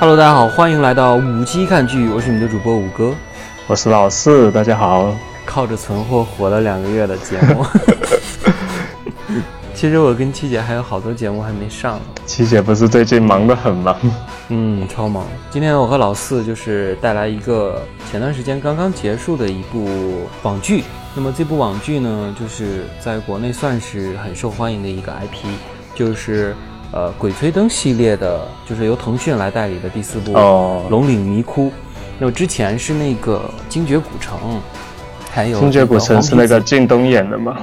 Hello，大家好，欢迎来到五期看剧，我是你们的主播五哥，我是老四，大家好。靠着存货火了两个月的节目，其实我跟七姐还有好多节目还没上呢。七姐不是最近忙得很吗？嗯，超忙。今天我和老四就是带来一个前段时间刚刚结束的一部网剧。那么这部网剧呢，就是在国内算是很受欢迎的一个 IP，就是呃《鬼吹灯》系列的，就是由腾讯来代理的第四部《龙岭迷窟》。那么之前是那个《精绝古城》。还有《精绝古城》是那个靳东演的吗？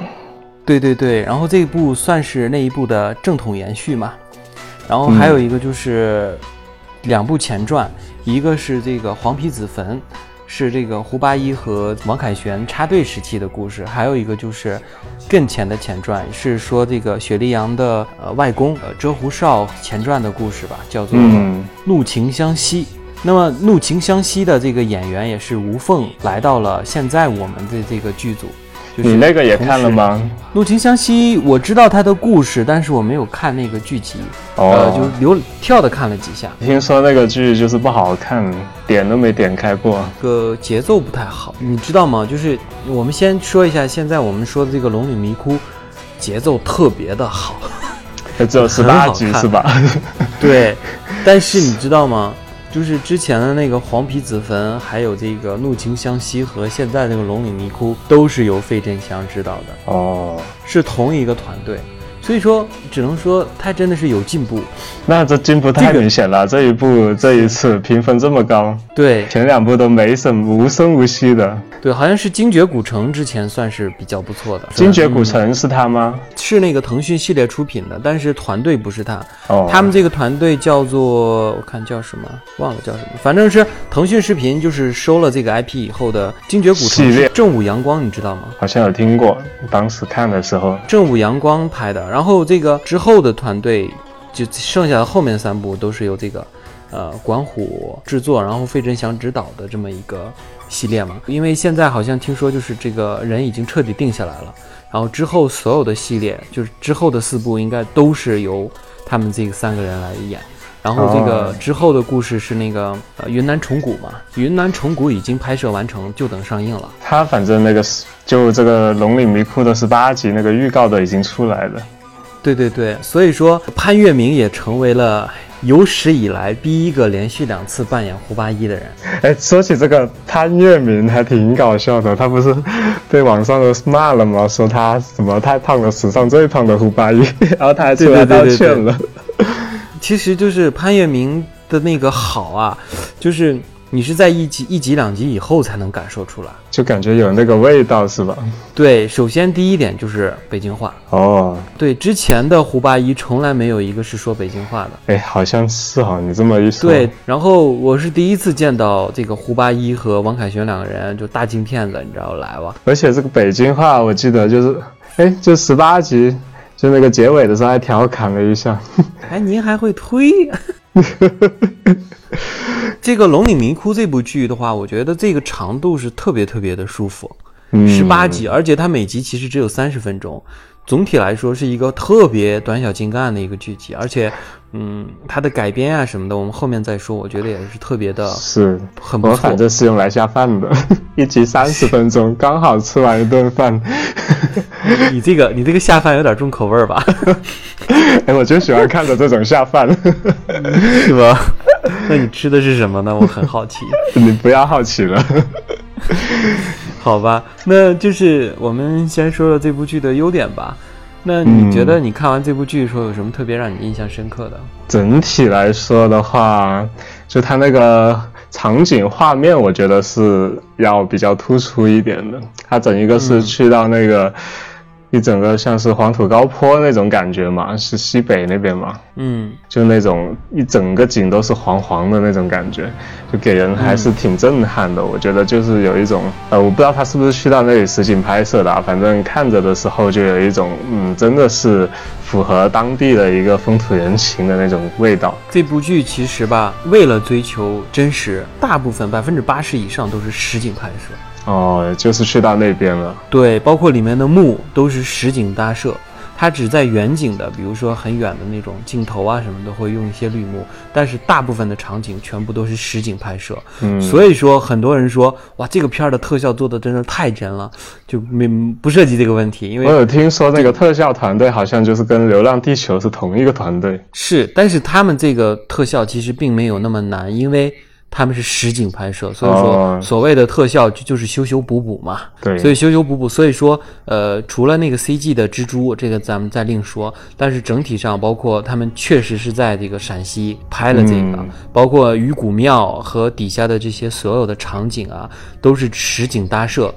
对对对，然后这一部算是那一部的正统延续嘛。然后还有一个就是两部前传，一个是这个《黄皮子坟》，是这个胡八一和王凯旋插队时期的故事；还有一个就是更前的前传，是说这个雪莉杨的呃外公呃遮胡哨前传的故事吧，叫做《怒晴湘西》。那么《怒晴湘西》的这个演员也是吴凤来到了现在我们的这个剧组。你那个也看了吗？《怒晴湘西》我知道它的故事，但是我没有看那个剧集，呃，就流跳的看了几下。听说那个剧就是不好看，点都没点开过，个节奏不太好，你知道吗？就是我们先说一下，现在我们说的这个《龙岭迷窟》，节奏特别的好，只有十八集是吧？对，但是你知道吗？就是之前的那个黄皮子坟，还有这个怒晴湘西和现在这个龙岭迷窟，都是由费振翔指导的哦，是同一个团队。所以说，只能说他真的是有进步。那这进步太明显了，这一部这一次评分这么高。对，前两部都没什么无声无息的。对，好像是《精绝古城》之前算是比较不错的。《精绝古城》是他吗？是那个腾讯系列出品的，但是团队不是他。哦。他们这个团队叫做我看叫什么，忘了叫什么，反正是腾讯视频就是收了这个 IP 以后的《精绝古城》系列。正午阳光，你知道吗？好像有听过，当时看的时候。正午阳光拍的。然后然后这个之后的团队，就剩下的后面三部都是由这个，呃，管虎制作，然后费振祥执导的这么一个系列嘛。因为现在好像听说就是这个人已经彻底定下来了，然后之后所有的系列，就是之后的四部应该都是由他们这三个人来演。然后这个之后的故事是那个呃云南虫谷嘛，云南虫谷已经拍摄完成，就等上映了。他反正那个是就这个龙岭迷窟的十八集那个预告都已经出来了。对对对，所以说潘粤明也成为了有史以来第一个连续两次扮演胡八一的人。哎，说起这个潘粤明还挺搞笑的，他不是被网上都骂了吗？说他什么太胖了，史上最胖的胡八一，然后他还出来道歉了。其实就是潘粤明的那个好啊，就是你是在一集一集两集以后才能感受出来，就感觉有那个味道是吧？对，首先第一点就是北京话哦，对，之前的胡八一从来没有一个是说北京话的，哎，好像是哈，你这么一说，对，然后我是第一次见到这个胡八一和王凯旋两个人就大金片子，你知道来吧？而且这个北京话我记得就是，哎，就十八集。就那个结尾的时候还调侃了一下，哎，您还会推？这个《龙岭迷窟》这部剧的话，我觉得这个长度是特别特别的舒服，十八集，而且它每集其实只有三十分钟。总体来说是一个特别短小精干的一个剧集，而且，嗯，它的改编啊什么的，我们后面再说。我觉得也是特别的，是很不错。反正是用来下饭的，一集三十分钟，刚好吃完一顿饭。你这个你这个下饭有点重口味吧？哎，我就喜欢看着这种下饭，是吧？那你吃的是什么呢？我很好奇。你不要好奇了。好吧，那就是我们先说说这部剧的优点吧。那你觉得你看完这部剧的时候有什么特别让你印象深刻的？整体来说的话，就它那个场景画面，我觉得是要比较突出一点的。它整一个是去到那个。一整个像是黄土高坡那种感觉嘛，是西北那边嘛，嗯，就那种一整个景都是黄黄的那种感觉，就给人还是挺震撼的。我觉得就是有一种，呃，我不知道他是不是去到那里实景拍摄的，反正看着的时候就有一种，嗯，真的是符合当地的一个风土人情的那种味道。这部剧其实吧，为了追求真实，大部分百分之八十以上都是实景拍摄。哦，就是去到那边了。对，包括里面的幕都是实景搭设，它只在远景的，比如说很远的那种镜头啊什么的，会用一些绿幕，但是大部分的场景全部都是实景拍摄。嗯，所以说很多人说，哇，这个片儿的特效做的真的太真了，就没不涉及这个问题，因为我有听说那个特效团队好像就是跟《流浪地球》是同一个团队。是，但是他们这个特效其实并没有那么难，因为。他们是实景拍摄，所以说所谓的特效就就是修修补补嘛。对，所以修修补补，所以说呃，除了那个 CG 的蜘蛛，这个咱们再另说。但是整体上，包括他们确实是在这个陕西拍了这个，包括鱼骨庙和底下的这些所有的场景啊，都是实景搭设。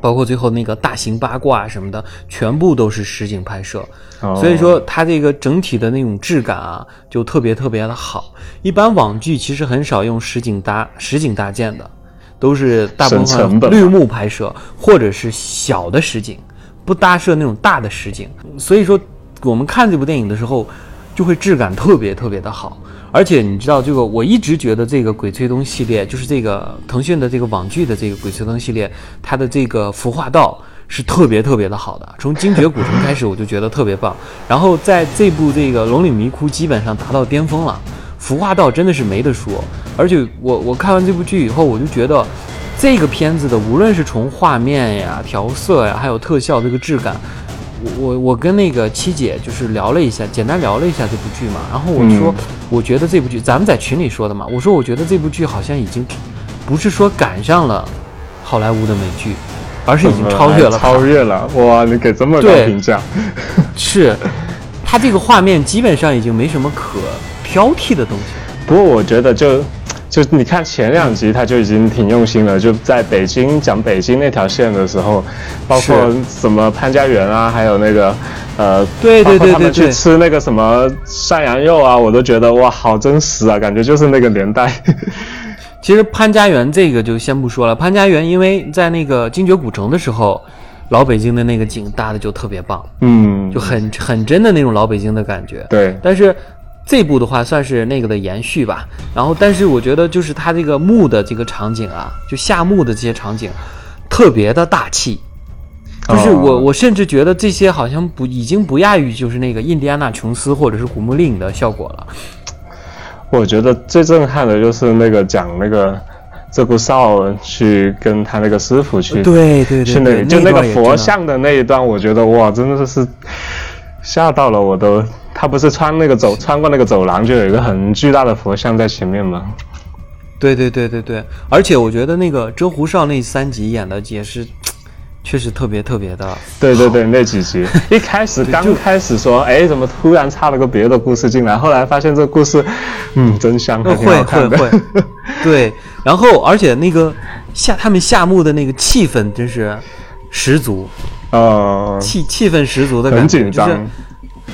包括最后那个大型八卦什么的，全部都是实景拍摄，所以说它这个整体的那种质感啊，就特别特别的好。一般网剧其实很少用实景搭实景搭建的，都是大部分绿幕拍摄或者是小的实景，不搭设那种大的实景。所以说我们看这部电影的时候，就会质感特别特别的好。而且你知道这个，我一直觉得这个《鬼吹灯》系列，就是这个腾讯的这个网剧的这个《鬼吹灯》系列，它的这个服化道是特别特别的好的。从《精绝古城》开始，我就觉得特别棒。然后在这部这个《龙岭迷窟》基本上达到巅峰了，服化道真的是没得说。而且我我看完这部剧以后，我就觉得这个片子的无论是从画面呀、调色呀，还有特效这个质感。我我跟那个七姐就是聊了一下，简单聊了一下这部剧嘛，然后我说，我觉得这部剧，咱们在群里说的嘛，我说我觉得这部剧好像已经不是说赶上了好莱坞的美剧，而是已经超越了，超越了，哇，你给这么高评价，是，它这个画面基本上已经没什么可挑剔的东西。不过我觉得就。就你看前两集，他就已经挺用心了。就在北京讲北京那条线的时候，包括什么潘家园啊，还有那个，呃，对对对对他们去吃那个什么涮羊肉啊，我都觉得哇，好真实啊，感觉就是那个年代。其实潘家园这个就先不说了，潘家园因为在那个精绝古城的时候，老北京的那个景搭的就特别棒，嗯，就很很真的那种老北京的感觉。对，但是。这部的话算是那个的延续吧，然后但是我觉得就是它这个墓的这个场景啊，就下墓的这些场景，特别的大气，就是我我甚至觉得这些好像不已经不亚于就是那个印第安纳琼斯或者是古墓丽影的效果了。我觉得最震撼的就是那个讲那个鹧鸪哨去跟他那个师傅去，对对对，去那就那个佛像的那一段，我觉得哇，真的是吓到了我都。他不是穿那个走穿过那个走廊，就有一个很巨大的佛像在前面吗？对对对对对，而且我觉得那个真胡少那三集演的也是，确实特别特别的。对对对，那几集一开始刚开始说，哎，怎么突然插了个别的故事进来？后来发现这故事，嗯，真香，会会会。对，然后而且那个下他们下墓的那个气氛真是十足，呃，气气氛十足的感觉，就是。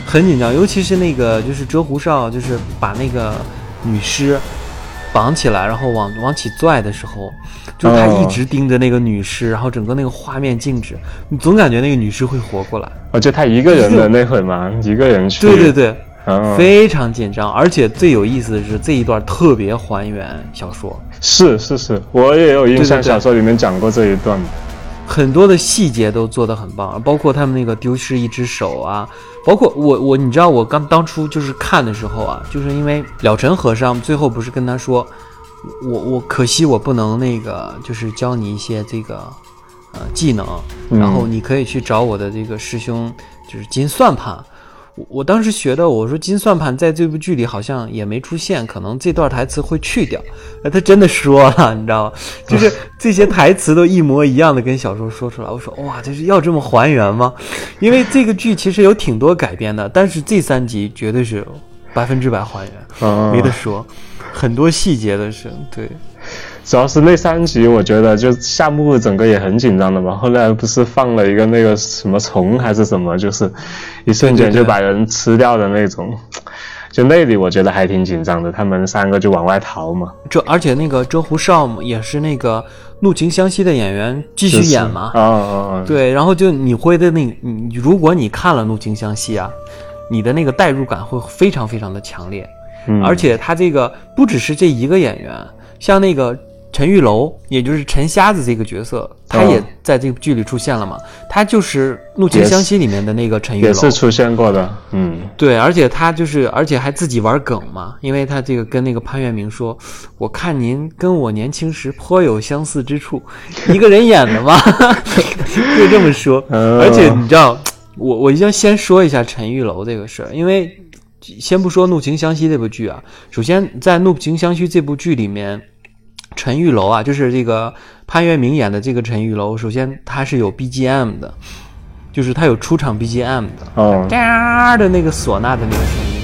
很紧张，尤其是那个就是折胡哨，就是把那个女尸绑起来，然后往往起拽的时候，就是他一直盯着那个女尸，然后整个那个画面静止，你总感觉那个女尸会活过来。哦，就他一个人的那会吗？一个人去？对对对，非常紧张，而且最有意思的是这一段特别还原小说。是是是，我也有印象，小说里面讲过这一段。很多的细节都做得很棒，包括他们那个丢失一只手啊，包括我我你知道我刚当初就是看的时候啊，就是因为了尘和尚最后不是跟他说，我我可惜我不能那个就是教你一些这个呃技能，然后你可以去找我的这个师兄就是金算盘。我当时学的，我说金算盘在这部剧里好像也没出现，可能这段台词会去掉。哎，他真的说了，你知道吗？就是这些台词都一模一样的跟小说说出来。我说哇，这是要这么还原吗？因为这个剧其实有挺多改编的，但是这三集绝对是百分之百还原，没得说，很多细节的是对。主要是那三集，我觉得就下墓整个也很紧张的嘛。后来不是放了一个那个什么虫还是什么，就是一瞬间就把人吃掉的那种。就那里我觉得还挺紧张的，他们三个就往外逃嘛。就而且那个周胡少也是那个怒晴湘西的演员继续演嘛。啊啊啊！对，然后就你会的那，你如果你看了怒晴湘西啊，你的那个代入感会非常非常的强烈。嗯。而且他这个不只是这一个演员，像那个。陈玉楼，也就是陈瞎子这个角色，他也在这部剧里出现了嘛？他就是《怒晴湘西》里面的那个陈玉楼，也是出现过的。嗯，对，而且他就是，而且还自己玩梗嘛，因为他这个跟那个潘粤明说：“我看您跟我年轻时颇有相似之处，一个人演的嘛。”就这么说。而且你知道，我我一定要先说一下陈玉楼这个事儿，因为先不说《怒晴湘西》这部剧啊，首先在《怒晴湘西》这部剧里面。陈玉楼啊，就是这个潘粤明演的这个陈玉楼。首先，他是有 BGM 的，就是他有出场 BGM 的，哦，哒的那个唢呐的那个声音，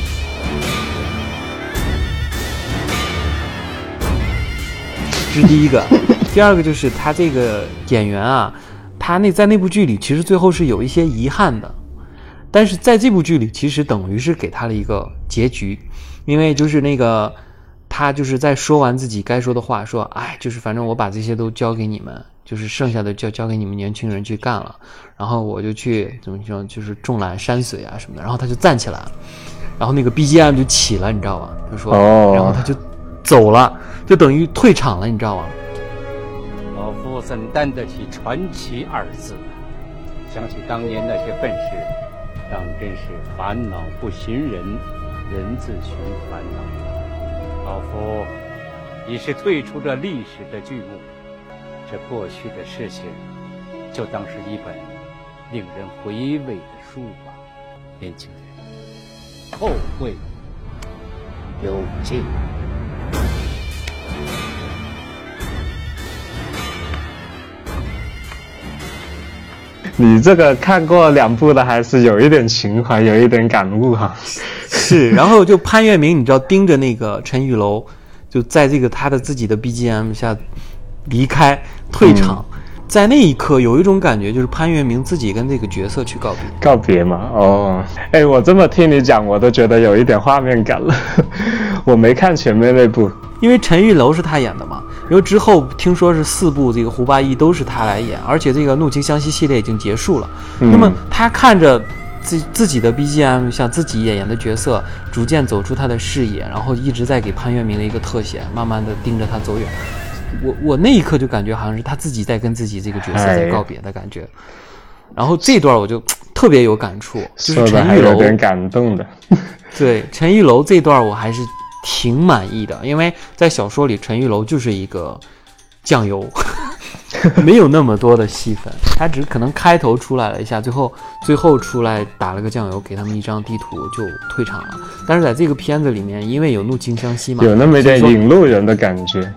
这是第一个。第二个就是他这个演员啊，他那在那部剧里其实最后是有一些遗憾的，但是在这部剧里其实等于是给他了一个结局，因为就是那个。他就是在说完自己该说的话，说：“哎，就是反正我把这些都交给你们，就是剩下的交交给你们年轻人去干了。然后我就去怎么说，就是种览山水啊什么的。然后他就站起来了，然后那个 BGM 就起了，你知道吧？他说，然后他就走了，就等于退场了，你知道吗？老夫怎担得起传奇二字？想起当年那些笨事，当真是烦恼不寻人，人自寻烦恼。”老夫已是退出这历史的剧目，这过去的事情就当是一本令人回味的书吧。年轻人，后会有期。你这个看过两部的，还是有一点情怀，有一点感悟哈。是，然后就潘粤明，你知道盯着那个陈玉楼，就在这个他的自己的 BGM 下离开退场，在那一刻有一种感觉，就是潘粤明自己跟这个角色去告别，告别嘛。哦，哎，我这么听你讲，我都觉得有一点画面感了。我没看前面那部，因为陈玉楼是他演的嘛。因为之后听说是四部这个胡八一都是他来演，而且这个《怒晴湘西》系列已经结束了。那么他看着。自自己的 BGM 像自己演员的角色逐渐走出他的视野，然后一直在给潘粤明的一个特写，慢慢的盯着他走远。我我那一刻就感觉好像是他自己在跟自己这个角色在告别的感觉。然后这段我就特别有感触，就是陈玉楼点感动的。对陈玉楼这段我还是挺满意的，因为在小说里陈玉楼就是一个酱油。没有那么多的戏份，他只可能开头出来了一下，最后最后出来打了个酱油，给他们一张地图就退场了。但是在这个片子里面，因为有怒晴湘西嘛，有那么一点引路人的感觉。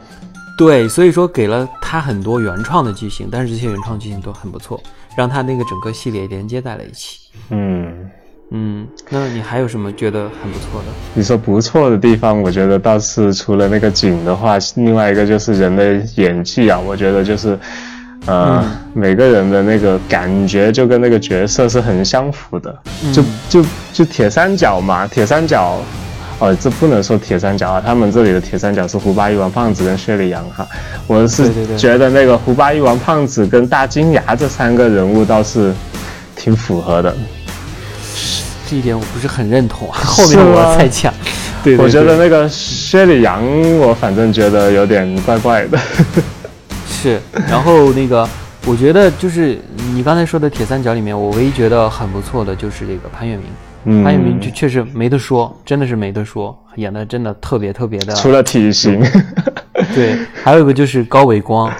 对，所以说给了他很多原创的剧情，但是这些原创剧情都很不错，让他那个整个系列连接在了一起。嗯。嗯，那你还有什么觉得很不错的？你说不错的地方，我觉得倒是除了那个景的话，另外一个就是人的演技啊。我觉得就是，呃，每个人的那个感觉就跟那个角色是很相符的。就就就铁三角嘛，铁三角，哦，这不能说铁三角啊，他们这里的铁三角是胡八一、王胖子跟薛里阳哈。我是觉得那个胡八一、王胖子跟大金牙这三个人物倒是挺符合的。这一点我不是很认同，后面我再讲。对，我觉得那个薛里阳，我反正觉得有点怪怪的。是，然后那个，我觉得就是你刚才说的铁三角里面，我唯一觉得很不错的就是这个潘粤明。嗯，潘粤明就确实没得说，真的是没得说，演的真的特别特别的。除了体型。对，还有一个就是高伟光。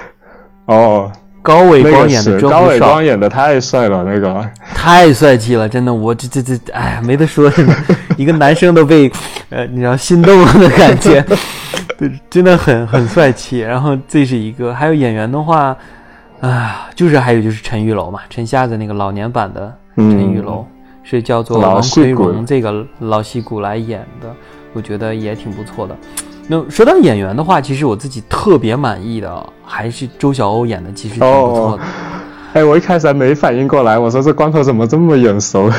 哦。高伟光演的高伟光演的太帅了，那个太帅气了，真的，我这这这，哎呀，没得说，一个男生都被，呃，你知道心动了的感觉，对，真的很很帅气。然后这是一个，还有演员的话，啊，就是还有就是陈玉楼嘛，陈瞎子那个老年版的陈玉楼，是叫做王奎荣这个老戏骨来演的，我觉得也挺不错的。那说到演员的话，其实我自己特别满意的还是周晓鸥演的，其实挺不错的。哎，我一开始还没反应过来，我说这光头怎么这么眼熟？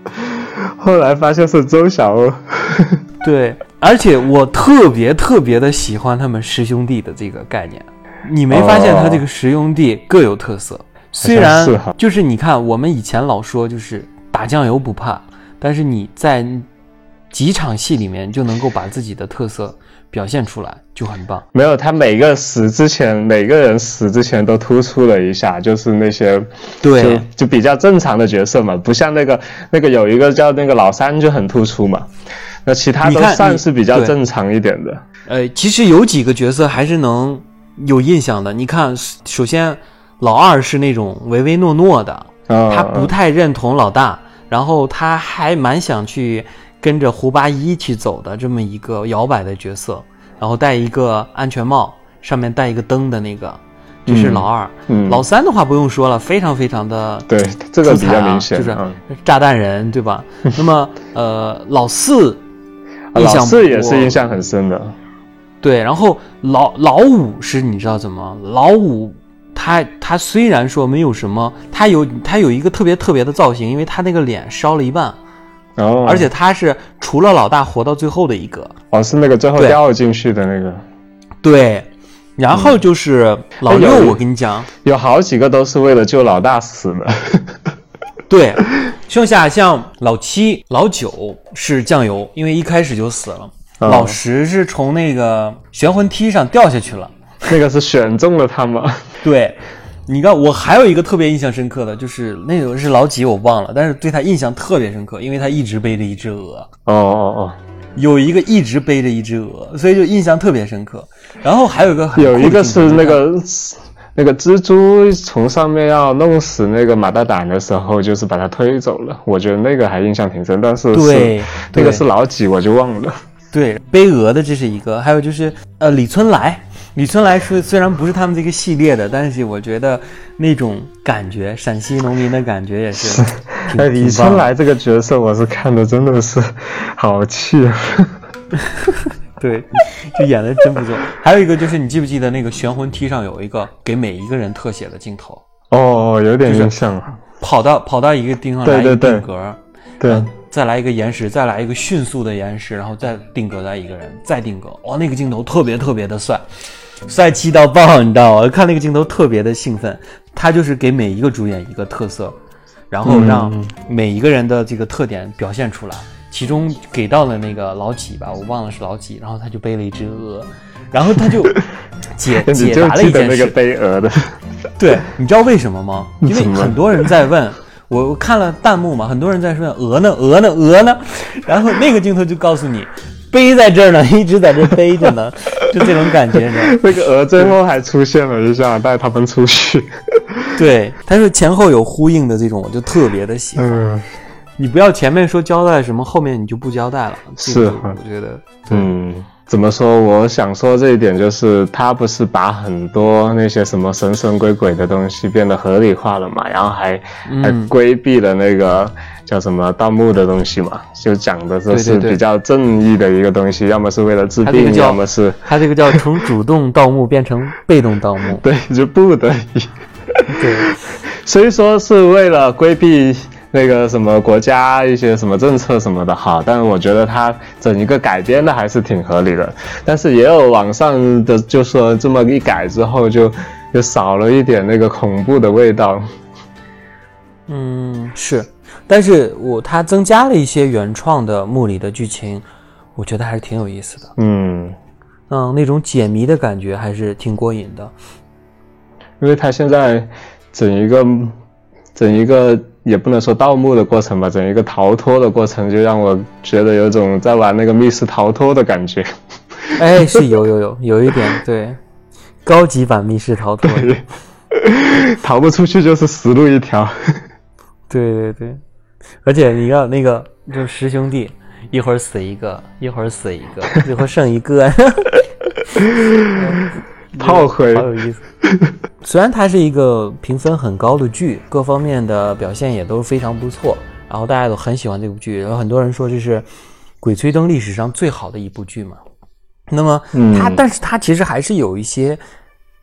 后来发现是周晓鸥。对，而且我特别特别的喜欢他们师兄弟的这个概念。你没发现他这个师兄弟各有特色？虽然就是你看，我们以前老说就是打酱油不怕，但是你在几场戏里面就能够把自己的特色。表现出来就很棒。没有，他每个死之前，每个人死之前都突出了一下，就是那些对就就比较正常的角色嘛，不像那个那个有一个叫那个老三就很突出嘛，那其他都算是比较正常一点的。呃，其实有几个角色还是能有印象的。你看，首先老二是那种唯唯诺诺的，嗯，他不太认同老大，然后他还蛮想去跟着胡八一起走的这么一个摇摆的角色，然后戴一个安全帽，上面带一个灯的那个，这是嗯老二。嗯老三的话不用说了，非常非常的对这个比较明显，就是嗯，炸弹人，对吧？那么呃，老四印象四也是印象很深的。对，然后老老五是你知道怎么？老五他他虽然说没有什么，他有他有一个特别特别的造型，因为他那个脸烧了一半，哦，而且他是除了老大活到最后的一个。哦是那个最后掉进去的那个，对，然后就是老六，我跟你讲，有好几个都是为了救老大死的。对，剩下像老七、老九是酱油，因为一开始就死了。哦老十是从那个悬魂梯上掉下去了。那个是选中了他吗？对，你看我还有一个特别印象深刻的，就是那个是老几我忘了，但是对他印象特别深刻，因为他一直背着一只鹅，哦哦哦有一个一直背着一只鹅，所以就印象特别深刻。然后还有一个有一个是那个那个蜘蛛从上面要弄死那个马大胆的时候，就是把他推走了。我觉得那个还印象挺深，但是对那个是老几我就忘了。对背鹅的这是一个，还有就是呃李春来，李春来是虽然不是他们这个系列的，但是我觉得那种感觉，陕西农民的感觉也是哎，李春来这个角色我是看的真的是好气啊！对，就演的真不错。还有一个就是你记不记得那个悬魂梯上有一个给每一个人特写的镜头，哦，有点就是印象了。跑到跑到一个地方来一个对对对定格，对，再来一个延时，再来一个迅速的延时，然后再定格在一个人，再定格。哇，那个镜头特别特别的帅，帅气到爆，你知道吗？看那个镜头特别的兴奋。他就是给每一个主演一个特色，然后让嗯每一个人的这个特点表现出来。其中给到了那个老几吧，我忘了是老几，然后他就背了一只鹅，然后他就解解答了一件事。得那个背鹅的，对，你知道为什么吗？因为很多人在问，我我看了弹幕嘛，很多人在说鹅呢，鹅呢，鹅呢，然后那个镜头就告诉你，背在这儿呢，一直在这儿背着呢，就这种感觉，你知道吗？那个鹅最后还出现了一下，带他们出去。对，它是前后有呼应的这种，我就特别的喜欢。嗯你不要前面说交代什么，后面你就不交代了。是我觉得，嗯，怎么说？我想说这一点就是，他不是把很多那些什么神神鬼鬼的东西变得合理化了嘛，然后还、还嗯规避了那个叫什么盗墓的东西嘛，就讲的这是比较正义的一个东西，要么是为了治病，要么是他这个叫从主动盗墓变成被动盗墓。对就不得已。对，所以说是为了规避那个什么国家一些什么政策什么的哈，但是我觉得它整一个改编的还是挺合理的。但是也有网上的就说这么一改之后就就少了一点那个恐怖的味道。嗯，是，但是我它增加了一些原创的墓里的剧情，我觉得还是挺有意思的。嗯，嗯，那种解谜的感觉还是挺过瘾的。因为它现在整一个整一个也不能说盗墓的过程吧，整一个逃脱的过程就让我觉得有种在玩那个密室逃脱的感觉。哎，是有有有有一点对，高级版密室逃脱。逃不出去就是死路一条。对对对，而且你看那个就十兄弟，一会儿死一个，一会儿死一个，一会儿剩一个，炮灰好有意思。虽然它是一个评分很高的剧，各方面的表现也都非常不错，然后大家都很喜欢这部剧，然后很多人说这是《鬼吹灯》历史上最好的一部剧嘛。那么它，嗯但是它其实还是有一些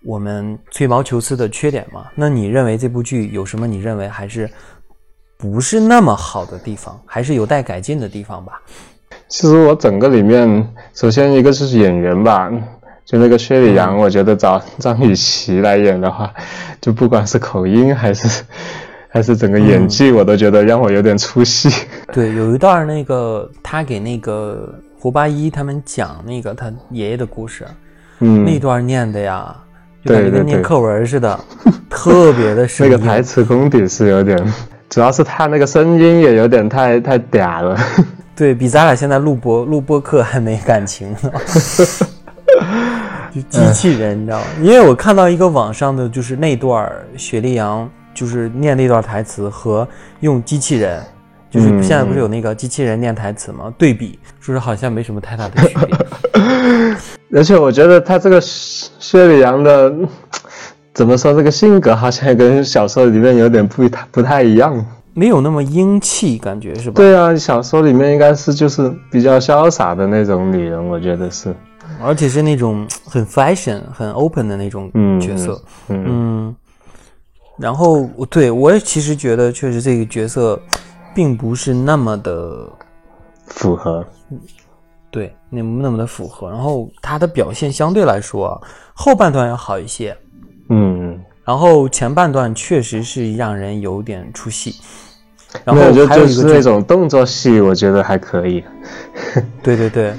我们吹毛求疵的缺点嘛。那你认为这部剧有什么？你认为还是不是那么好的地方，还是有待改进的地方吧？其实我整个里面，首先一个就是演员吧，就那个薛里阳，我觉得找张雨绮来演的话，就不管是口音还是 还是整个演技，我都觉得让我有点出戏。对，有一段那个他给那个胡八一他们讲那个他爷爷的故事，嗯，那段念的呀，就感觉念课文似的，特别的生硬。那个台词功底是有点，主要是他那个声音也有点太太嗲了。对比咱俩现在录播录播课还没感情呢，就机器人，你知道吗？因为我看到一个网上的就是那段儿雪莉杨就是念那段台词和用机器人，就是嗯现在不是有那个机器人念台词吗？对比，说是好像没什么太大的区别。而且我觉得他这个薛薛里阳的怎么说，这个性格好像也跟小说里面有点不太不太一样。没有那么英气，感觉是吧？对啊，小说里面应该是就是比较潇洒的那种女人，我觉得是。而且是那种很 fashion、很 open 的那种嗯角色。嗯嗯，然后我对我也其实觉得，确实这个角色并不是那么的符合。对，那么那么的符合。然后他的表现相对来说啊，后半段要好一些，嗯，然后前半段确实是让人有点出戏。然后就是那种动作戏，我觉得还可以。对 对对，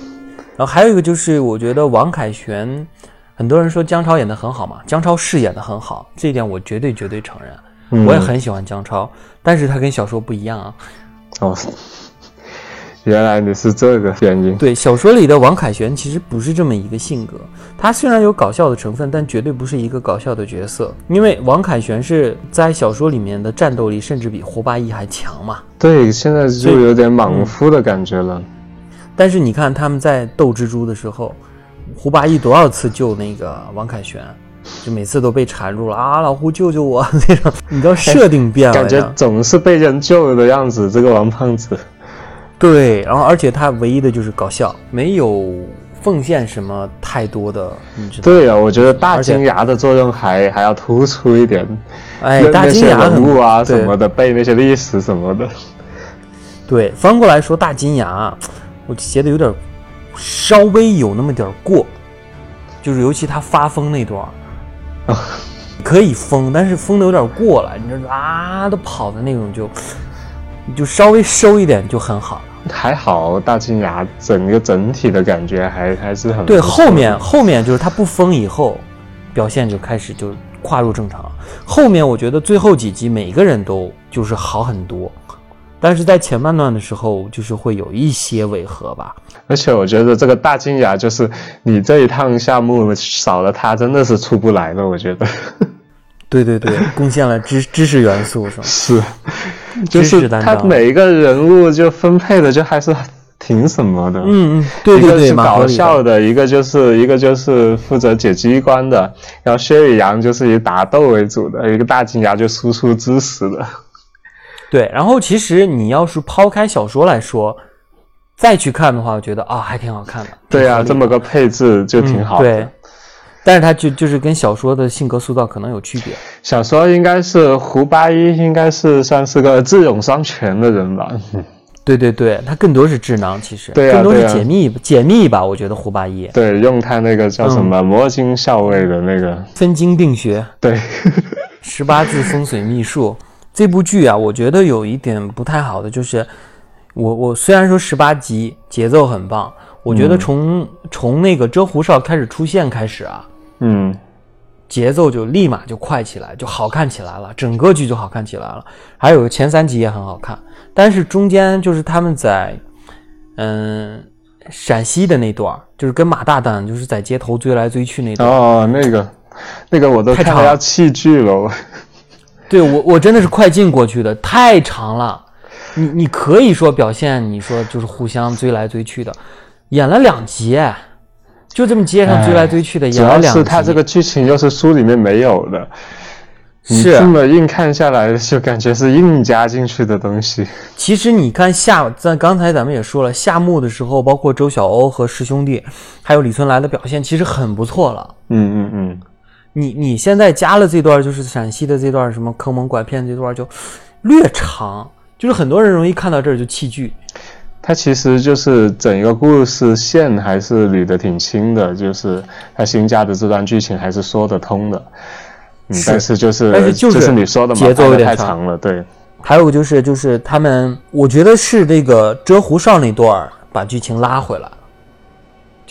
然后还有一个就是，我觉得王凯旋，很多人说姜超演的很好嘛，姜超是演的很好，这一点我绝对绝对承认。嗯我也很喜欢姜超，但是他跟小说不一样啊。哦，原来你是这个原因。对，小说里的王凯旋其实不是这么一个性格，他虽然有搞笑的成分，但绝对不是一个搞笑的角色。因为王凯旋是在小说里面的战斗力甚至比胡八一还强嘛。对，现在就有点莽夫的感觉了。但是你看他们在斗蜘蛛的时候，胡八一多少次救那个王凯旋，就每次都被缠住了啊，老胡救救我 那种。你知道设定变了，感觉总是被人救了的样子，这个王胖子。对，然后而且他唯一的就是搞笑，没有奉献什么太多的，你知道？对啊，我觉得大金牙的作用还还要突出一点。哎，大金牙人物啊什么的，背那些历史什么的。对，翻过来说，大金牙，我写的有点稍微有那么点儿过，就是尤其他发疯那段儿，可以疯，但是疯的有点过了，你知道啊，都跑的那种就，你就稍微收一点就很好。还好，大金牙整个整体的感觉还还是很对，后面后面就是他不疯以后，表现就开始就跨入正常。后面我觉得最后几集每个人都就是好很多，但是在前半段的时候就是会有一些违和吧。而且我觉得这个大金牙就是你这一趟项目少了他真的是出不来了，我觉得对对对，贡献了知知识元素是吗？是，就是他每一个人物就分配的就还是挺什么的，嗯嗯，对对对，一个是搞笑的，一个就是一个就是负责解机关的，然后薛宇阳就是以打斗为主的，一个大金牙就输出知识的。对，然后其实你要是抛开小说来说，再去看的话，我觉得啊还挺好看的。对啊，这么个配置就挺好的。嗯对，但是它就就是跟小说的性格塑造可能有区别。小说应该是胡八一，应该是算是个智勇双全的人吧。对对对，他更多是智囊，其实对啊更多是解密、解密吧。我觉得胡八一对，用他那个叫什嗯么魔晶校尉的那个，分经并学，对，十八字风水秘术这部剧啊，我觉得有一点不太好的就是，我我虽然说十八集节奏很棒，我觉得从、从那个遮胡哨开始出现开始啊，嗯，节奏就立马就快起来，就好看起来了，整个剧就好看起来了。还有前三集也很好看，但是中间就是他们在嗯陕西的那段，就是跟马大胆就是在街头追来追去那段儿。哦，那个，那个我都看得要弃剧了。我对我我真的是快进过去的，太长了。你你可以说表现，你说就是互相追来追去的，演了两集，就这么街上追来追去的，演了两集。是他这个剧情又是书里面没有的，你是这么硬看下来，就感觉是硬加进去的东西。其实你看夏，在刚才咱们也说了，夏目的时候，包括周晓鸥和师兄弟，还有李春来的表现，其实很不错了。嗯嗯嗯，你你现在加了这段，就是陕西的这段什么坑蒙拐骗这段就略长，就是很多人容易看到这儿就弃剧。它其实就是整一个故事线还是捋得挺清的，就是他新加的这段剧情还是说得通的。嗯，是但是就是但是就是你说的嘛，节奏有点长长了，对。还有就是就是他们，我觉得是这个遮胡哨那段把剧情拉回来了。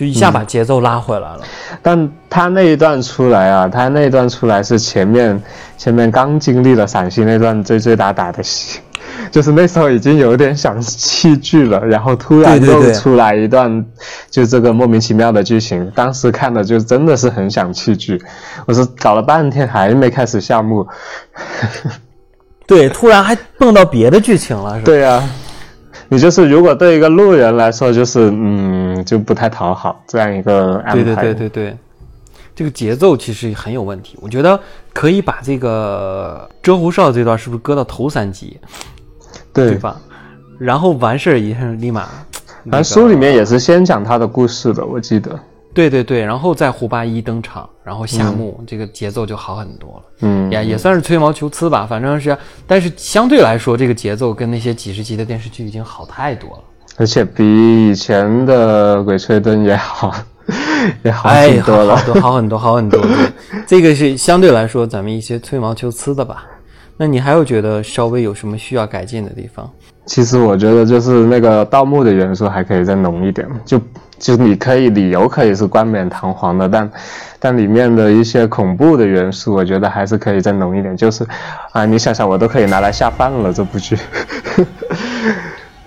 就一下把节奏拉回来了。但他那一段出来啊，他那一段出来是前面前面刚经历了陕西那段追追打打的戏，就是那时候已经有点想弃剧了，然后突然又出来一段就这个莫名其妙的剧情，当时看的就真的是很想弃剧，我是搞了半天还没开始下幕。对，突然还蹦到别的剧情了，是吧？对呀、你就是如果对一个路人来说，就是嗯，就不太讨好这样一个安排。对对对对对，这个节奏其实很有问题。我觉得可以把这个遮胡哨这段是不是搁到头三集，对对吧？然后完事儿以后立马，反正书里面也是先讲他的故事的，我记得。对对对，然后再胡八一登场，然后夏目，这个节奏就好很多了。嗯，也也算是吹毛求疵吧，反正是，但是相对来说，这个节奏跟那些几十集的电视剧已经好太多了。而且比以前的《鬼吹灯》也好，也好很，多了。好好多，好很多，好很多。这个是相对来说咱们一些吹毛求疵的吧。那你还有觉得稍微有什么需要改进的地方？其实我觉得就是那个盗墓的元素还可以再浓一点，就就你可以理由可以是冠冕堂皇的，但但里面的一些恐怖的元素，我觉得还是可以再浓一点。就是啊，你想想，我都可以拿来下饭了，这部剧。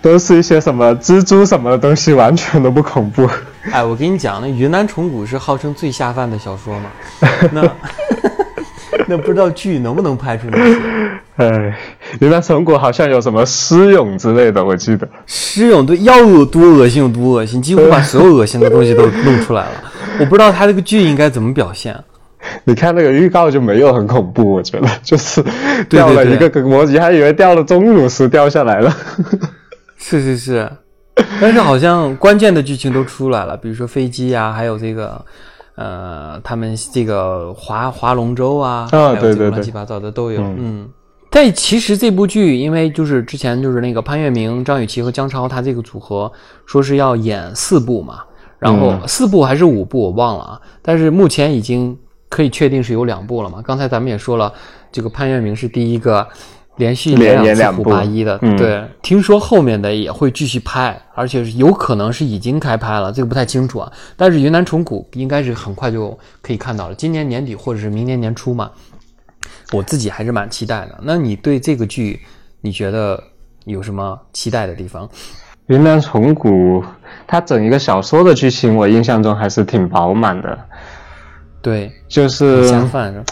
都是一些什么蜘蛛什么的东西，完全都不恐怖。哎，我跟你讲，那云南虫谷是号称最下饭的小说嘛？那那不知道剧能不能拍出那些 哎，云南虫谷好像有什么尸蛹之类的，我记得。尸蛹，对，要有多恶心有多恶心，几乎把所有恶心的东西都弄出来了。我不知道他这个剧应该怎么表现。你看那个预告就没有很恐怖，我觉得就是掉了一个个模级，还以为掉了钟乳石掉下来了。是是是，但是好像关键的剧情都出来了，比如说飞机呀、还有这个，呃，他们这个划划龙舟啊，啊对对对乱七八糟的都有，嗯。但其实这部剧，因为就是之前就是那个潘粤明、张雨绮和姜超他这个组合说是要演四部嘛，然后嗯四部还是五部我忘了啊，但是目前已经可以确定是有两部了嘛。刚才咱们也说了，这个潘粤明是第一个连续连两部八一的，嗯对。听说后面的也会继续拍，而且是有可能是已经开拍了，这个不太清楚啊。但是云南虫谷应该是很快就可以看到了，今年年底或者是明年年初嘛。我自己还是蛮期待的。那你对这个剧，你觉得有什么期待的地方？云南虫谷，它整一个小说的剧情，我印象中还是挺饱满的，对，就是下饭是吧？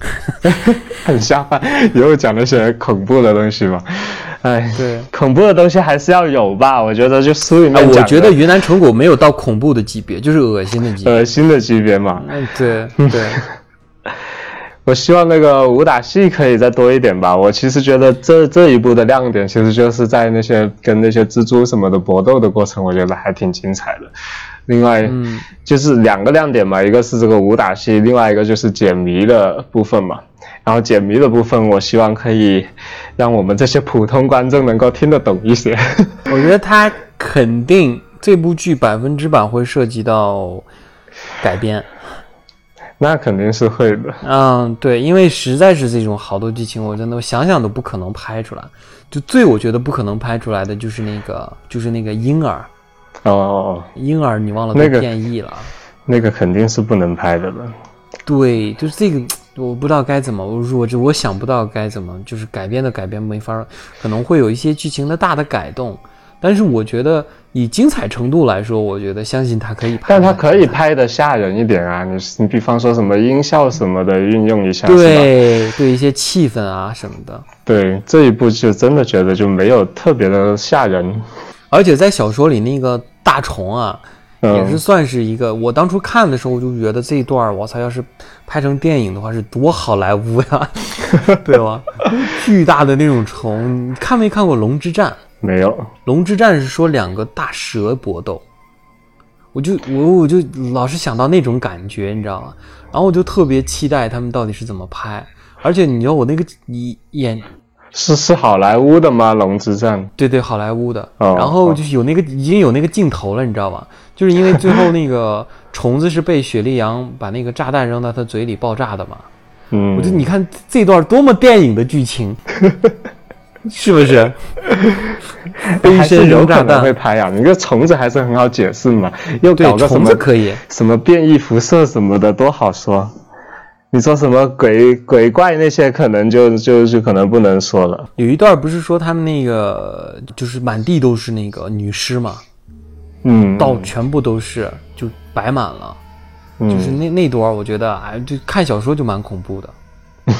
很下饭，又讲那些恐怖的东西嘛。哎，对，恐怖的东西还是要有吧？我觉得就书里哎，我觉得云南虫谷没有到恐怖的级别，就是恶心的级别。恶心的级别嘛。嗯，对 对，我希望那个武打戏可以再多一点吧。我其实觉得这这一部的亮点，其实就是在那些跟那些蜘蛛什么的搏斗的过程，我觉得还挺精彩的。另外，嗯就是两个亮点嘛，一个是这个武打戏，另外一个就是解谜的部分嘛。然后解谜的部分，我希望可以让我们这些普通观众能够听得懂一些。我觉得他肯定这部剧百分之百会涉及到改编。那肯定是会的。嗯，对，因为实在是这种好多剧情，我真的我想想都不可能拍出来。就最我觉得不可能拍出来的就是那个，就是那个婴儿，哦哦哦，婴儿你忘了都那个变异了。那个肯定是不能拍的了。对，就是这个，我不知道该怎么，我我就我想不到该怎么，就是改编的改编没法儿，可能会有一些剧情的大的改动，但是我觉得以精彩程度来说，我觉得相信他可以拍，但它可以。拍的吓人一点啊！你你比方说什么音效什么的运用一下，对对，一些气氛啊什么的，对，这一部就真的觉得就没有特别的吓人。而且在小说里那个大虫啊，嗯也是算是一个，我当初看的时候我就觉得这一段，我操，要是拍成电影的话是多好莱坞呀，对吧？巨大的那种虫，你看没看过《龙之战》？没有，龙之战是说两个大蛇搏斗，我就我我就老是想到那种感觉，你知道吗？然后我就特别期待他们到底是怎么拍，而且你知道我那个你演是是好莱坞的吗？《龙之战》对对好莱坞的，哦然后就是有那个已经有那个镜头了，你知道吧？就是因为最后那个 虫子是被雪莉杨把那个炸弹扔到他嘴里爆炸的嘛，嗯，我就你看这段多么电影的剧情，是不是？还是有可能炸弹会拍啊！你个虫子还是很好解释嘛，又搞个什么虫子可以，什么变异辐射什么的，多好说。你说什么鬼鬼怪那些，可能就就就可能不能说了。有一段不是说他们那个就是满地都是那个女尸嘛，嗯，到全部都是就摆满了，嗯就是那那段我觉得哎，就看小说就蛮恐怖的。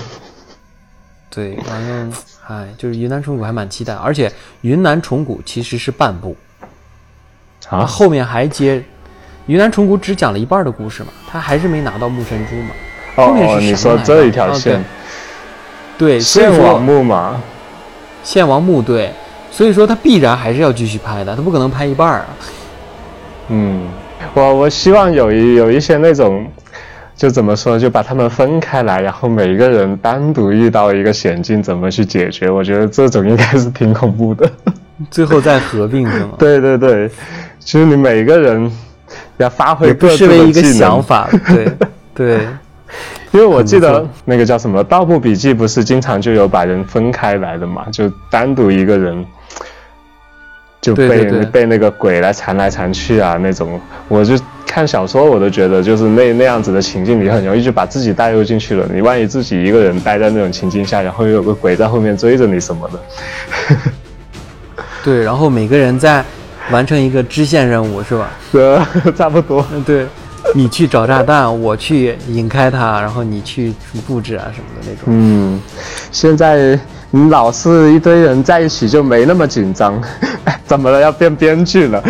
对，反正哎，就是云南虫谷还蛮期待，而且云南虫谷其实是半部，啊，后面还接云南虫谷只讲了一半的故事嘛，他还是没拿到木神珠嘛。哦后面哦，你是什么来着说这一条哦线，对，所以线网说木嘛，献王墓对，所以说他必然还是要继续拍的，他不可能拍一半儿啊。嗯，我我希望有一有一些那种，就怎么说，就把他们分开来，然后每个人单独遇到一个险境，怎么去解决？我觉得这种应该是挺恐怖的。最后再合并是吗？对对对，其实你每个人要发挥各自失为一个的。想法，对 对。因为我记得那个叫什么《盗墓笔记》，不是经常就有把人分开来的嘛，就单独一个人就被被那个鬼来缠来缠去啊那种。我就看小说，我都觉得就是那那样子的情境，你很容易就把自己带入进去了。你万一自己一个人待在那种情境下，然后又有个鬼在后面追着你什么的，对，然后每个人在完成一个支线任务是吧？对差不多。嗯，对，你去找炸弹，我去引开它，然后你去布置啊什么的那种。嗯，现在你老是一堆人在一起就没那么紧张，怎么了？要变编剧了？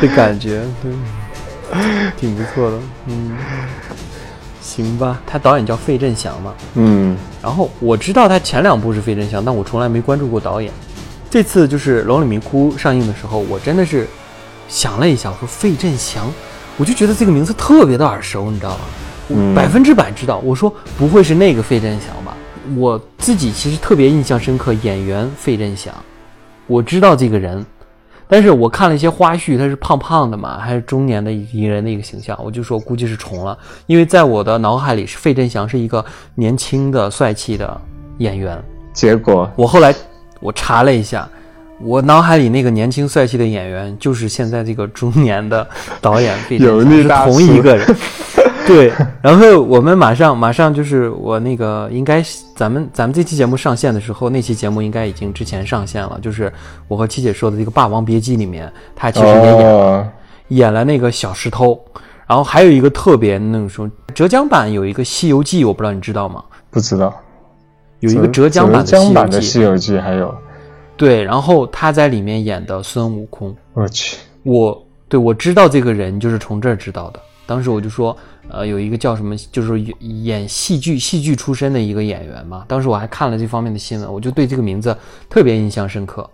的感觉，对，挺不错的。嗯，行吧，他导演叫费振祥嘛。嗯然后我知道他前两部是费振祥，但我从来没关注过导演。这次就是《龙岭迷窟》上映的时候，我真的是想了一下，我说费振祥，我就觉得这个名字特别的耳熟，你知道吗？百分之百知道。我说不会是那个费振祥吧？我自己其实特别印象深刻，演员费振祥，我知道这个人，但是我看了一些花絮，他是胖胖的嘛，还是中年的一人的一个形象，我就说估计是重了，因为在我的脑海里是费振祥是一个年轻的帅气的演员。结果我后来我查了一下，我脑海里那个年轻帅气的演员就是现在这个中年的导演 是同一个人。对，然后我们马上马上就是我那个应该咱们咱们这期节目上线的时候，那期节目应该已经之前上线了，就是我和七姐说的这个《霸王别姬》里面，他其实也演、哦，演了那个小石头，然后还有一个特别那种说浙江版有一个《西游记》，我不知道你知道吗？不知道有一个浙江版的《西游记浙江版的《西》，游记》还有，对，然后他在里面演的孙悟空。我去，我对我知道这个人就是从这儿知道的。当时我就说，呃，有一个叫什么，就是演演戏剧戏剧出身的一个演员嘛。当时我还看了这方面的新闻，我就对这个名字特别印象深刻，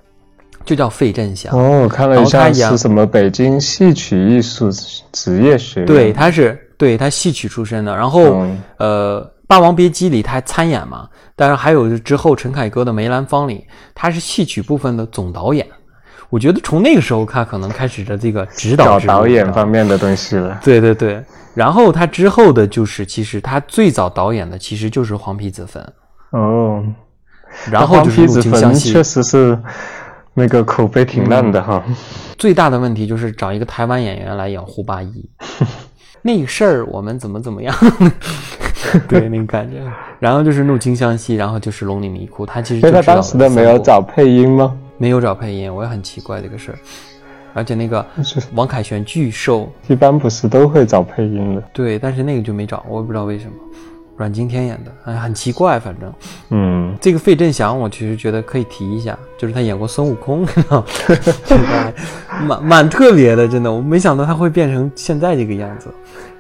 就叫费振祥。哦，我看了一下是什么北京戏曲艺术职业学院，对，他是对他戏曲出身的。然后、嗯呃，《霸王别姬》里他还参演嘛，当然还有之后陈凯歌的《梅兰芳》里，他是戏曲部分的总导演。我觉得从那个时候看可能开始的这个指导导演方面的东西了。对对对，然后他之后的就是，其实他最早导演的其实就是《黄皮子坟哦，》，然后就是《黄皮子坟确》。实是那个口碑挺烂的哈。最大的问题就是找一个台湾演员来演胡八一，那个事儿我们怎么怎么样？对，那个感觉。然后就是《怒青湘西》，然后就是《龙岭迷窟》，他其实所以他就当时的没有找配音吗？没有找配音，我也很奇怪这个事儿。而且那个 王凯旋巨瘦，一般不是都会找配音的。对，但是那个就没找，我也不知道为什么。阮经天演的，哎，很奇怪，反正。嗯，这个费振祥，我其实觉得可以提一下，就是他演过孙悟空，知道吗这个还蛮蛮特别的，真的，我没想到他会变成现在这个样子。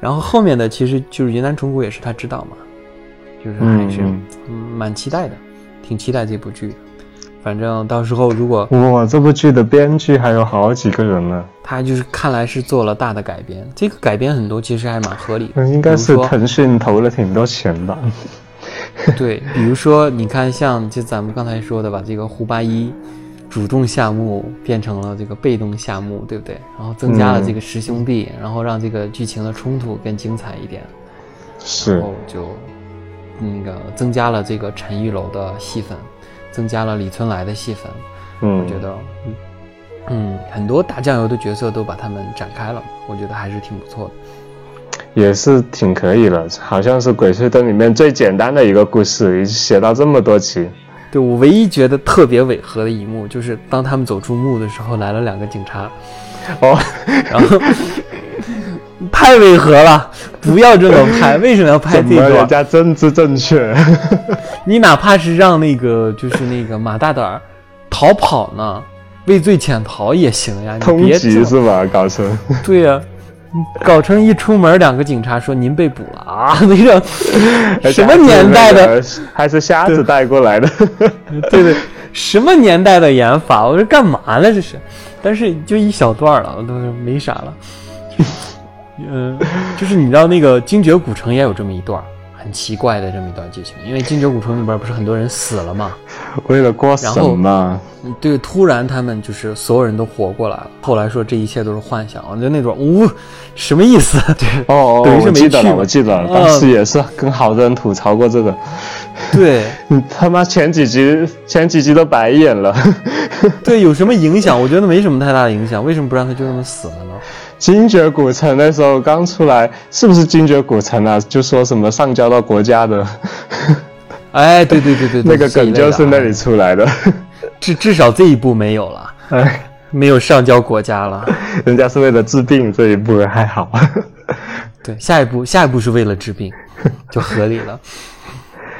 然后后面的其实就是云南虫谷也是他知道嘛，就是还是蛮期待的，挺期待这部剧的。反正到时候如果哇，这部剧的编剧还有好几个人呢。他就是看来是做了大的改编，这个改编很多其实还蛮合理应该是腾讯投了挺多钱吧。对，比如说你看，像就咱们刚才说的，把这个胡八一主动下墓变成了这个被动下墓，对不对？然后增加了这个十兄弟，然后让这个剧情的冲突更精彩一点，是然后就那个增加了这个陈玉楼的戏份。增加了李春来的戏份，嗯，我觉得，嗯嗯，很多打酱油的角色都把他们展开了，我觉得还是挺不错的。也是挺可以的，好像是《鬼吹灯》里面最简单的一个故事，写到这么多集。对我唯一觉得特别违和的一幕，就是当他们走出墓的时候，来了两个警察，哦，然后 太违和了，不要这么拍，为什么要拍怎么人？家政治正确？你哪怕是让那个就是那个马大胆儿逃跑呢，畏罪潜逃也行呀，你通缉是吧？搞成对呀、搞成一出门两个警察说您被捕了啊，那个 什么年代的，还是瞎子带过来的？对对，什么年代的演法？我说干嘛呢这是？但是就一小段了，我都没啥了。嗯，就是你知道那个《精绝古城》也有这么一段很奇怪的这么一段剧情，因为《精绝古城》里边不是很多人死了嘛，为了过审嘛？嗯对，突然他们就是所有人都活过来了。后来说这一切都是幻想，我觉得那段，呜、什么意思？就是哦哦，等于是没我记得了，去我记得了，嗯当时也是跟好多人吐槽过这个。对你 他妈前几集前几集都白演了。对，有什么影响？我觉得没什么太大的影响，为什么不让他就这么死了呢？精绝古城那时候刚出来，是不是精绝古城啊？就说什么上交到国家的，哎，对对对对对，那个梗就是那里里，出来的。至至少这一步没有了，哎，没有上交国家了。人家是为了治病这一步还好。对，下一步下一步是为了治病，就合理了。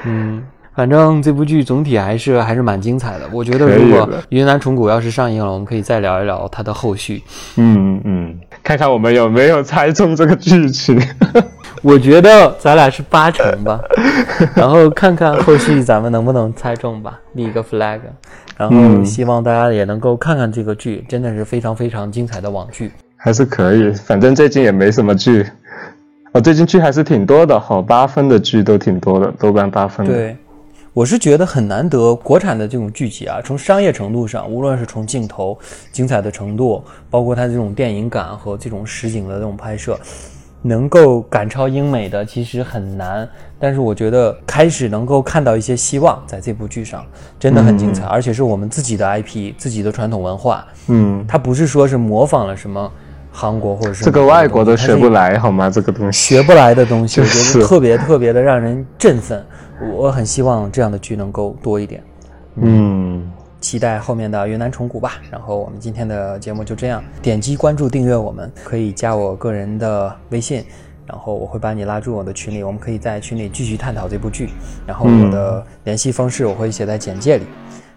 嗯，反正这部剧总体还是还是蛮精彩的。我觉得如果云南虫谷要是上映了，我们可以再聊一聊它的后续。嗯嗯，看看我们有没有猜中这个剧情。我觉得咱俩是八成吧，然后看看后续咱们能不能猜中吧，立一个 flag。然后嗯希望大家也能够看看这个剧，真的是非常非常精彩的网剧。还是可以，反正最近也没什么剧。哦，最近剧还是挺多的好，八分的剧都挺多的，豆瓣八分的。，对，我是觉得很难得，国产的这种剧集啊，从商业程度上，无论是从镜头精彩的程度，包括它这种电影感和这种实景的这种拍摄，能够赶超英美的其实很难。但是我觉得开始能够看到一些希望，在这部剧上真的很精彩，而且是我们自己的 IP，自己的传统文化。嗯，它不是说是模仿了什么韩国或者是这个外国都学不来。好吗？这个东西。学不来的东西，我觉得特别特别的让人振奋。我很希望这样的剧能够多一点，嗯，期待后面的云南虫谷吧。然后我们今天的节目就这样，点击关注订阅我们，可以加我个人的微信，然后我会把你拉入我的群里，我们可以在群里继续探讨这部剧。然后我的联系方式我会写在简介里。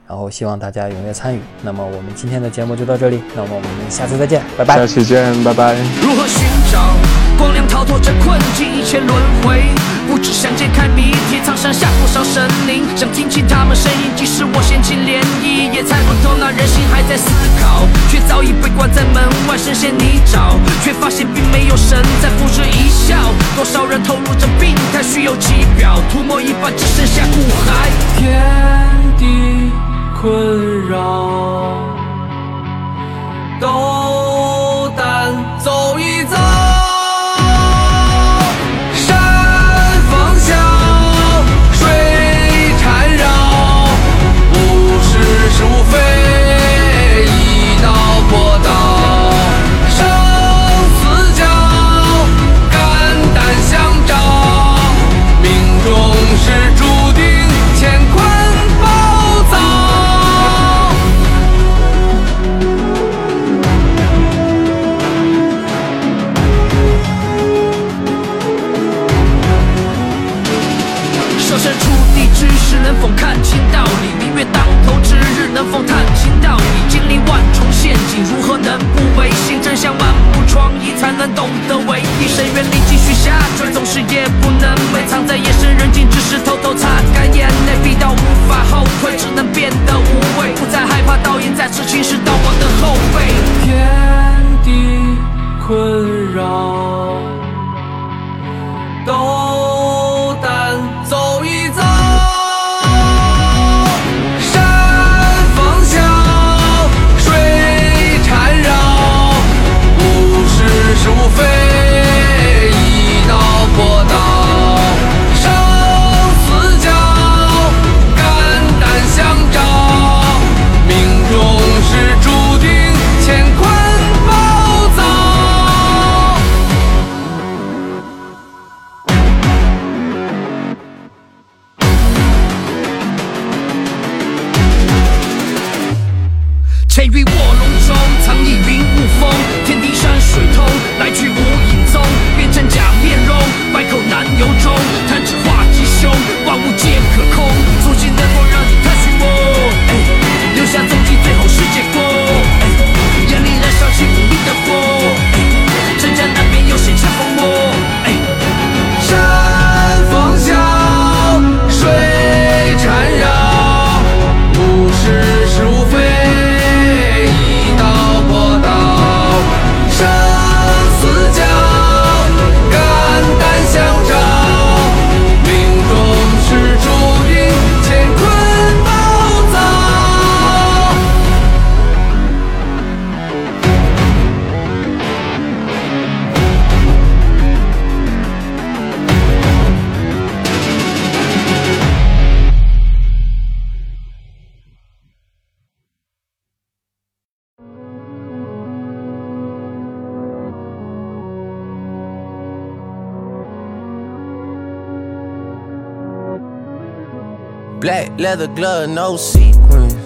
然后希望大家踊跃参与。那么我们今天的节目就到这里，那么我们下次再见，拜拜下。期见，拜拜。如何寻找光亮逃脱这困境，一切轮回，不只想揭开谜题，苍山下多少神灵，想听清他们声音，即使我掀起涟漪，也猜不透那人心还在思考，却早已被关在门外，深陷泥沼，却发现并没有神在付之一笑，多少人投入这病态虚有其表，涂抹一半只剩下骨骸，天地困扰。斗胆走一遭。Leather glove, no sequin.